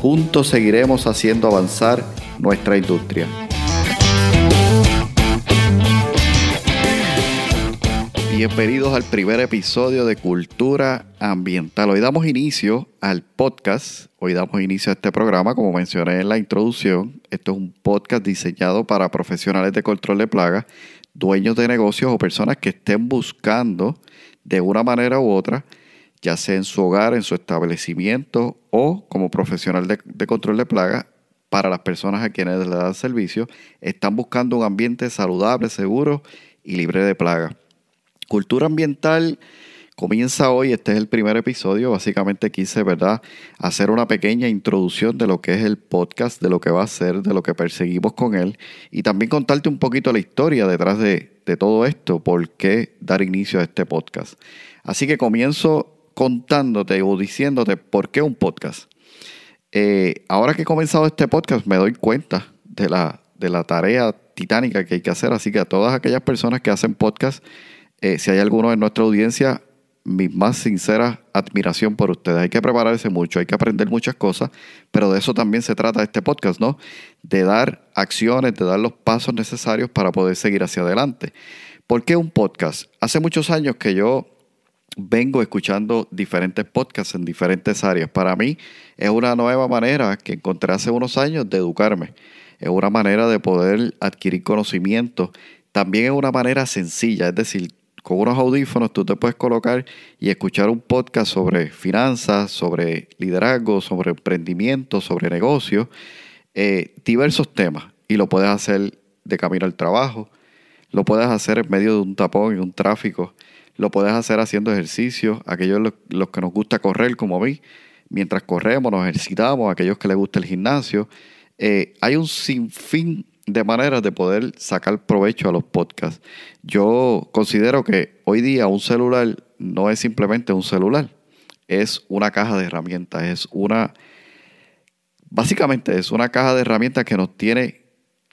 juntos seguiremos haciendo avanzar nuestra industria. Bienvenidos al primer episodio de Cultura Ambiental. Hoy damos inicio al podcast, hoy damos inicio a este programa, como mencioné en la introducción. Esto es un podcast diseñado para profesionales de control de plagas, dueños de negocios o personas que estén buscando de una manera u otra, ya sea en su hogar, en su establecimiento o como profesional de, control de plagas, para las personas a quienes le dan servicio, están buscando un ambiente saludable, seguro y libre de plagas. Cultura ambiental comienza hoy, este es el primer episodio, básicamente quise, ¿verdad?, hacer una pequeña introducción de lo que es el podcast, de lo que va a ser, de lo que perseguimos con él y también contarte un poquito la historia detrás de, de todo esto, por qué dar inicio a este podcast. Así que comienzo contándote o diciéndote por qué un podcast. Eh, ahora que he comenzado este podcast me doy cuenta de la, de la tarea titánica que hay que hacer, así que a todas aquellas personas que hacen podcast, eh, si hay alguno en nuestra audiencia, mi más sincera admiración por ustedes. Hay que prepararse mucho, hay que aprender muchas cosas, pero de eso también se trata este podcast, ¿no? De dar acciones, de dar los pasos necesarios para poder seguir hacia adelante. ¿Por qué un podcast? Hace muchos años que yo vengo escuchando diferentes podcasts en diferentes áreas. Para mí es una nueva manera que encontré hace unos años de educarme. Es una manera de poder adquirir conocimiento. También es una manera sencilla, es decir, con unos audífonos tú te puedes colocar y escuchar un podcast sobre finanzas, sobre liderazgo, sobre emprendimiento, sobre negocios, eh, diversos temas. Y lo puedes hacer de camino al trabajo, lo puedes hacer en medio de un tapón y un tráfico, lo puedes hacer haciendo ejercicio, aquellos los, que nos gusta correr como mí, mientras corremos, nos ejercitamos, aquellos que les gusta el gimnasio. Eh, hay un sinfín de maneras de poder sacar provecho a los podcasts. Yo considero que hoy día un celular no es simplemente un celular, es una caja de herramientas, es una, básicamente es una caja de herramientas que nos tiene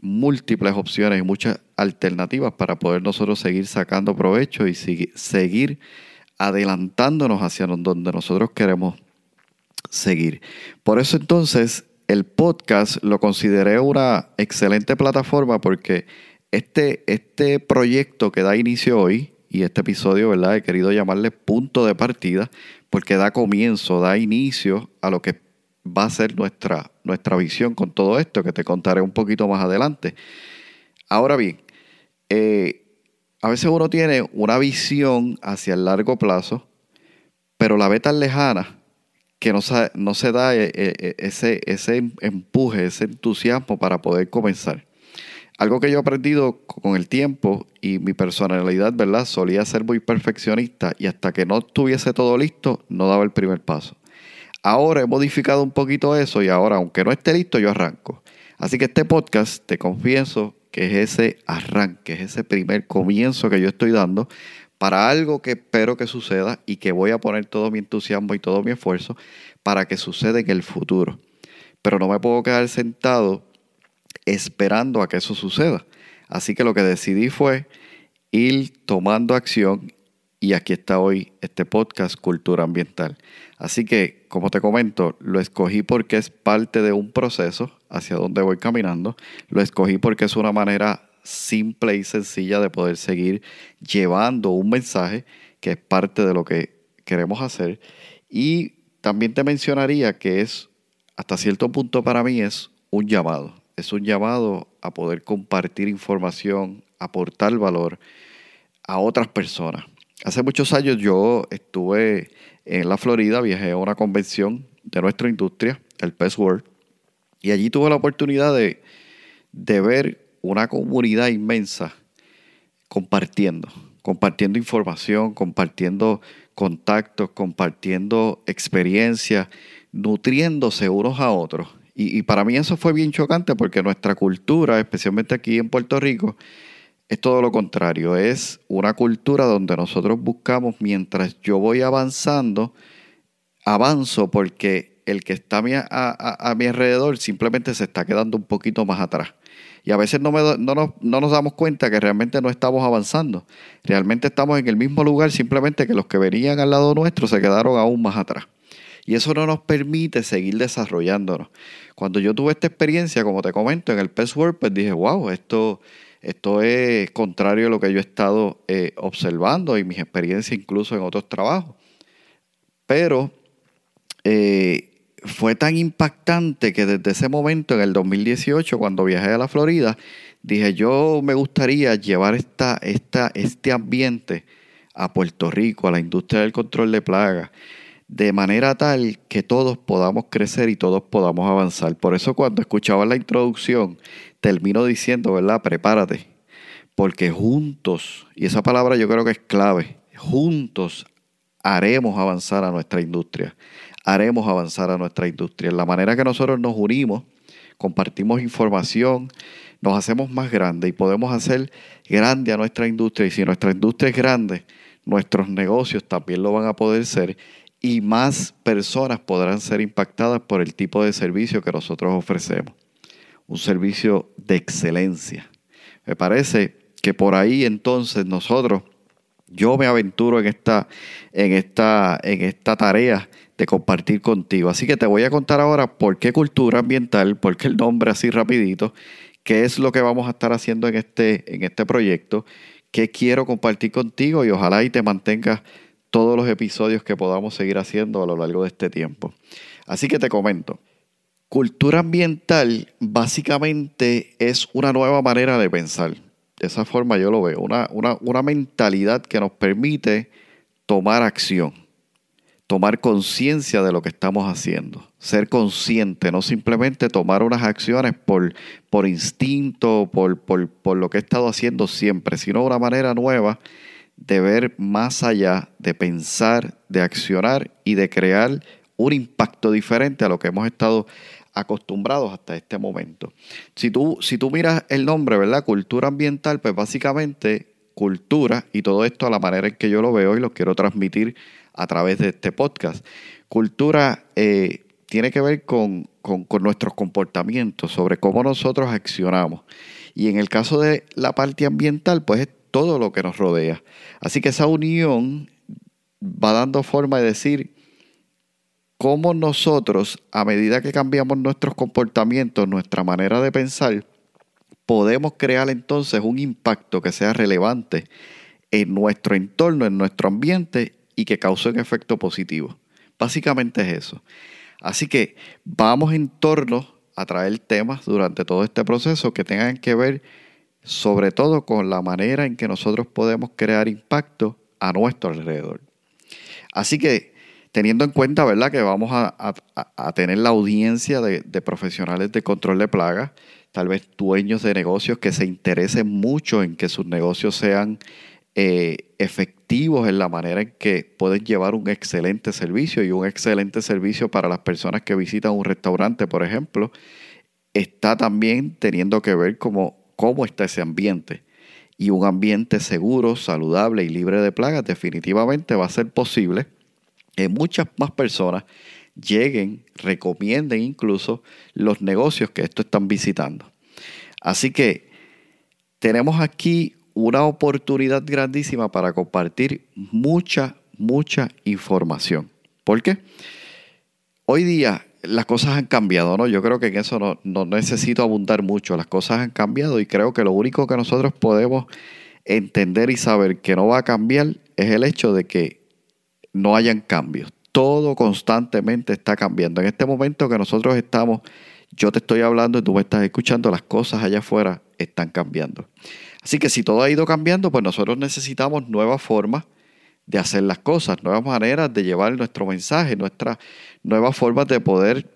múltiples opciones y muchas alternativas para poder nosotros seguir sacando provecho y seguir adelantándonos hacia donde nosotros queremos seguir. Por eso entonces el podcast lo consideré una excelente plataforma porque este, este proyecto que da inicio hoy y este episodio, ¿verdad? He querido llamarle punto de partida porque da comienzo, da inicio a lo que va a ser nuestra, nuestra visión con todo esto, que te contaré un poquito más adelante. Ahora bien, eh, a veces uno tiene una visión hacia el largo plazo, pero la ve tan lejana que no se, no se da eh, eh, ese, ese empuje, ese entusiasmo para poder comenzar. Algo que yo he aprendido con el tiempo y mi personalidad, ¿verdad? Solía ser muy perfeccionista y hasta que no tuviese todo listo, no daba el primer paso. Ahora he modificado un poquito eso y ahora, aunque no esté listo, yo arranco. Así que este podcast, te confieso que es ese arranque, es ese primer comienzo que yo estoy dando para algo que espero que suceda y que voy a poner todo mi entusiasmo y todo mi esfuerzo para que suceda en el futuro. Pero no me puedo quedar sentado esperando a que eso suceda. Así que lo que decidí fue ir tomando acción y aquí está hoy este podcast Cultura Ambiental. Así que, como te comento, lo escogí porque es parte de un proceso hacia donde voy caminando. Lo escogí porque es una manera simple y sencilla de poder seguir llevando un mensaje que es parte de lo que queremos hacer. Y también te mencionaría que es, hasta cierto punto para mí, es un llamado. Es un llamado a poder compartir información, aportar valor a otras personas. Hace muchos años yo estuve en la Florida, viajé a una convención de nuestra industria, el Pest World, y allí tuve la oportunidad de, de ver una comunidad inmensa compartiendo, compartiendo información, compartiendo contactos, compartiendo experiencias, nutriéndose unos a otros. Y, para mí eso fue bien chocante porque nuestra cultura, especialmente aquí en Puerto Rico, es todo lo contrario. Es una cultura donde nosotros buscamos, mientras yo voy avanzando, avanzo porque el que está a mi, alrededor simplemente se está quedando un poquito más atrás. Y a veces no, no, nos, damos cuenta que realmente no estamos avanzando. Realmente estamos en el mismo lugar, simplemente que los que venían al lado nuestro se quedaron aún más atrás. Y eso no nos permite seguir desarrollándonos. Cuando yo tuve esta experiencia, como te comento, en el Pest World, pues dije, wow, esto, esto es contrario a lo que yo he estado eh, observando y mis experiencias incluso en otros trabajos. Pero eh, fue tan impactante que desde ese momento, en el 2018, cuando viajé a la Florida, dije, yo me gustaría llevar esta, este ambiente a Puerto Rico, a la industria del control de plagas, de manera tal que todos podamos crecer y todos podamos avanzar. Por eso cuando escuchaba la introducción, termino diciendo, ¿verdad? Prepárate, porque juntos, y esa palabra yo creo que es clave, juntos haremos avanzar a nuestra industria haremos avanzar a nuestra industria. En la manera que nosotros nos unimos, compartimos información, nos hacemos más grandes y podemos hacer grande a nuestra industria. Y si nuestra industria es grande, nuestros negocios también lo van a poder ser y más personas podrán ser impactadas por el tipo de servicio que nosotros ofrecemos. Un servicio de excelencia. Me parece que por ahí entonces nosotros, yo me aventuro en esta, en esta, en esta tarea de compartir contigo. Así que te voy a contar ahora por qué cultura ambiental, por qué el nombre así rapidito, qué es lo que vamos a estar haciendo en este, en este proyecto, qué quiero compartir contigo y ojalá y te mantengas todos los episodios que podamos seguir haciendo a lo largo de este tiempo. Así que te comento. Cultura ambiental básicamente es una nueva manera de pensar. De esa forma yo lo veo, una, una, una mentalidad que nos permite tomar acción tomar conciencia de lo que estamos haciendo, ser consciente, no simplemente tomar unas acciones por, por instinto, por, por, por lo que he estado haciendo siempre, sino una manera nueva de ver más allá, de pensar, de accionar y de crear un impacto diferente a lo que hemos estado acostumbrados hasta este momento. Si tú, si tú miras el nombre, ¿verdad? Cultura ambiental, pues básicamente cultura y todo esto a la manera en que yo lo veo y lo quiero transmitir a través de este podcast. Cultura eh, tiene que ver con, nuestros comportamientos, sobre cómo nosotros accionamos. Y en el caso de la parte ambiental, pues es todo lo que nos rodea. Así que esa unión va dando forma de decir cómo nosotros, a medida que cambiamos nuestros comportamientos, nuestra manera de pensar, podemos crear entonces un impacto que sea relevante en nuestro entorno, en nuestro ambiente y que cause un efecto positivo. Básicamente es eso. Así que vamos en torno a traer temas durante todo este proceso que tengan que ver sobre todo con la manera en que nosotros podemos crear impacto a nuestro alrededor. Así que teniendo en cuenta ¿verdad? que vamos a, tener la audiencia de, profesionales de control de plagas, tal vez dueños de negocios que se interesen mucho en que sus negocios sean eh, efectivos en la manera en que pueden llevar un excelente servicio y un excelente servicio para las personas que visitan un restaurante, por ejemplo, está también teniendo que ver cómo, cómo está ese ambiente. Y un ambiente seguro, saludable y libre de plagas definitivamente va a ser posible muchas más personas lleguen, recomienden incluso los negocios que esto están visitando. Así que tenemos aquí una oportunidad grandísima para compartir mucha, mucha información. ¿Por qué? Hoy día las cosas han cambiado, ¿no? Yo creo que en eso no, necesito abundar mucho. Las cosas han cambiado y creo que lo único que nosotros podemos entender y saber que no va a cambiar es el hecho de que no hayan cambios. Todo constantemente está cambiando. En este momento que nosotros estamos, yo te estoy hablando y tú me estás escuchando, las cosas allá afuera están cambiando. Así que si todo ha ido cambiando, pues nosotros necesitamos nuevas formas de hacer las cosas, nuevas maneras de llevar nuestro mensaje, nuestras nuevas formas de poder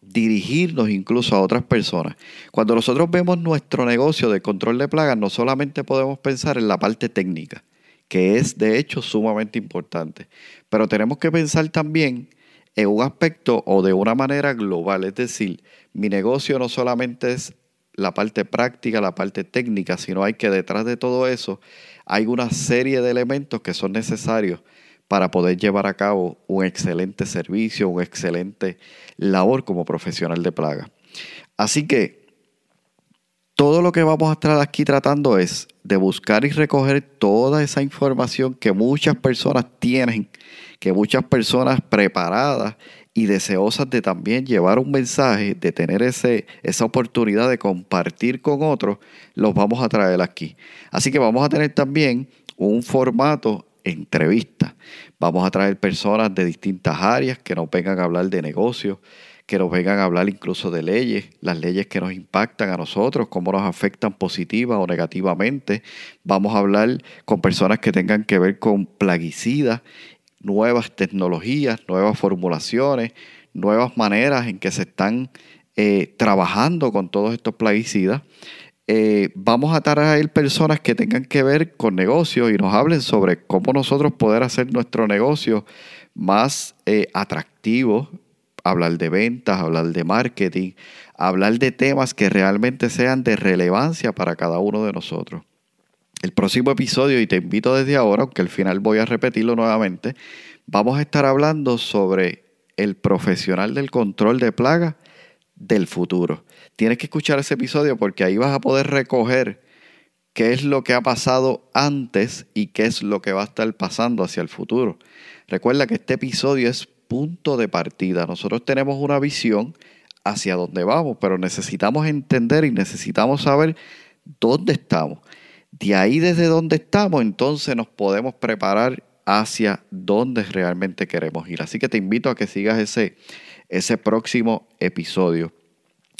dirigirnos incluso a otras personas. Cuando nosotros vemos nuestro negocio de control de plagas, no solamente podemos pensar en la parte técnica, que es de hecho sumamente importante, pero tenemos que pensar también en un aspecto o de una manera global. Es decir, mi negocio no solamente es la parte práctica, la parte técnica, sino hay que detrás de todo eso hay una serie de elementos que son necesarios para poder llevar a cabo un excelente servicio, un excelente labor como profesional de plaga. Así que todo lo que vamos a estar aquí tratando es de buscar y recoger toda esa información que muchas personas tienen, que muchas personas preparadas y deseosas de también llevar un mensaje, de tener ese, esa oportunidad de compartir con otros, los vamos a traer aquí. Así que vamos a tener también un formato entrevista. Vamos a traer personas de distintas áreas que nos vengan a hablar de negocios, que nos vengan a hablar incluso de leyes, las leyes que nos impactan a nosotros, cómo nos afectan positiva o negativamente. Vamos a hablar con personas que tengan que ver con plaguicidas, nuevas tecnologías, nuevas formulaciones, nuevas maneras en que se están eh, trabajando con todos estos plaguicidas. Eh, vamos a traer personas que tengan que ver con negocios y nos hablen sobre cómo nosotros poder hacer nuestro negocio más eh, atractivo, hablar de ventas, hablar de marketing, hablar de temas que realmente sean de relevancia para cada uno de nosotros. El próximo episodio, y te invito desde ahora, aunque al final voy a repetirlo nuevamente, vamos a estar hablando sobre el profesional del control de plagas del futuro. Tienes que escuchar ese episodio porque ahí vas a poder recoger qué es lo que ha pasado antes y qué es lo que va a estar pasando hacia el futuro. Recuerda que este episodio es punto de partida. Nosotros tenemos una visión hacia dónde vamos, pero necesitamos entender y necesitamos saber dónde estamos. De ahí desde dónde estamos, entonces nos podemos preparar hacia dónde realmente queremos ir. Así que te invito a que sigas ese, ese próximo episodio.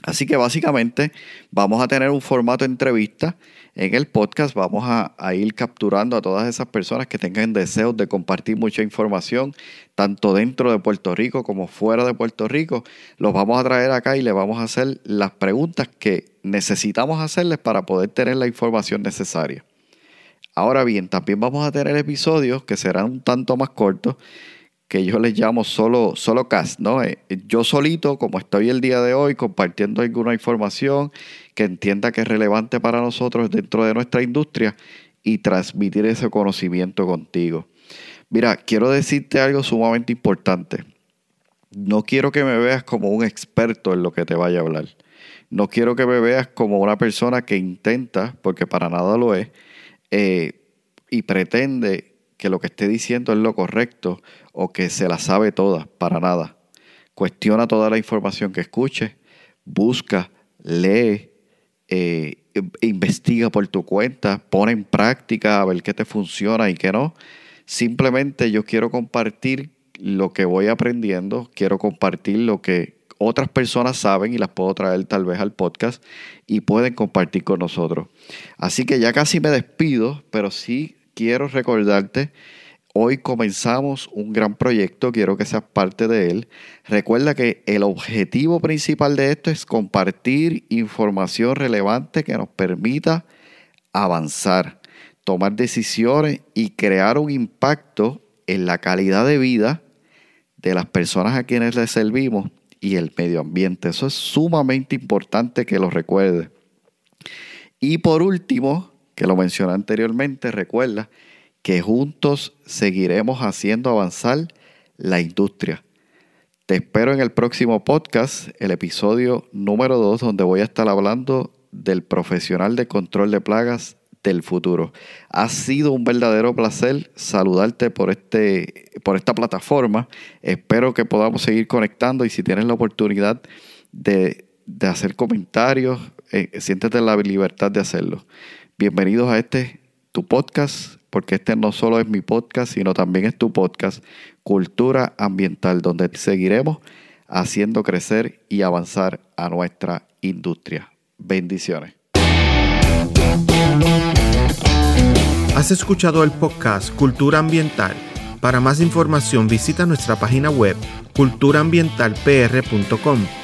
Así que básicamente vamos a tener un formato de entrevista en el podcast. Vamos a, ir capturando a todas esas personas que tengan deseos de compartir mucha información, tanto dentro de Puerto Rico como fuera de Puerto Rico. Los vamos a traer acá y le vamos a hacer las preguntas que necesitamos hacerles para poder tener la información necesaria. Ahora bien, también vamos a tener episodios que serán un tanto más cortos que yo les llamo solo, solo cast, ¿no? Eh, yo solito, como estoy el día de hoy, compartiendo alguna información que entienda que es relevante para nosotros dentro de nuestra industria y transmitir ese conocimiento contigo. Mira, quiero decirte algo sumamente importante. No quiero que me veas como un experto en lo que te vaya a hablar. No quiero que me veas como una persona que intenta, porque para nada lo es, eh, y pretende que lo que esté diciendo es lo correcto o que se la sabe toda, para nada. Cuestiona toda la información que escuche, busca, lee, eh, investiga por tu cuenta, pone en práctica a ver qué te funciona y qué no. Simplemente yo quiero compartir lo que voy aprendiendo, quiero compartir lo que otras personas saben y las puedo traer tal vez al podcast y pueden compartir con nosotros. Así que ya casi me despido, pero sí quiero recordarte, hoy comenzamos un gran proyecto, quiero que seas parte de él. Recuerda que el objetivo principal de esto es compartir información relevante que nos permita avanzar, tomar decisiones y crear un impacto en la calidad de vida de las personas a quienes les servimos y el medio ambiente. Eso es sumamente importante que lo recuerde. Y por último, que lo mencioné anteriormente, recuerda que juntos seguiremos haciendo avanzar la industria. Te espero en el próximo podcast, el episodio número 2, donde voy a estar hablando del profesional de control de plagas del futuro. Ha sido un verdadero placer saludarte por, este, por esta plataforma. Espero que podamos seguir conectando y si tienes la oportunidad de, hacer comentarios, eh, siéntete la libertad de hacerlo. Bienvenidos a este, tu podcast, porque este no solo es mi podcast, sino también es tu podcast, Cultura Ambiental, donde seguiremos haciendo crecer y avanzar a nuestra industria. Bendiciones. Has escuchado el podcast Cultura Ambiental. Para más información visita nuestra página web culturaambientalpr.com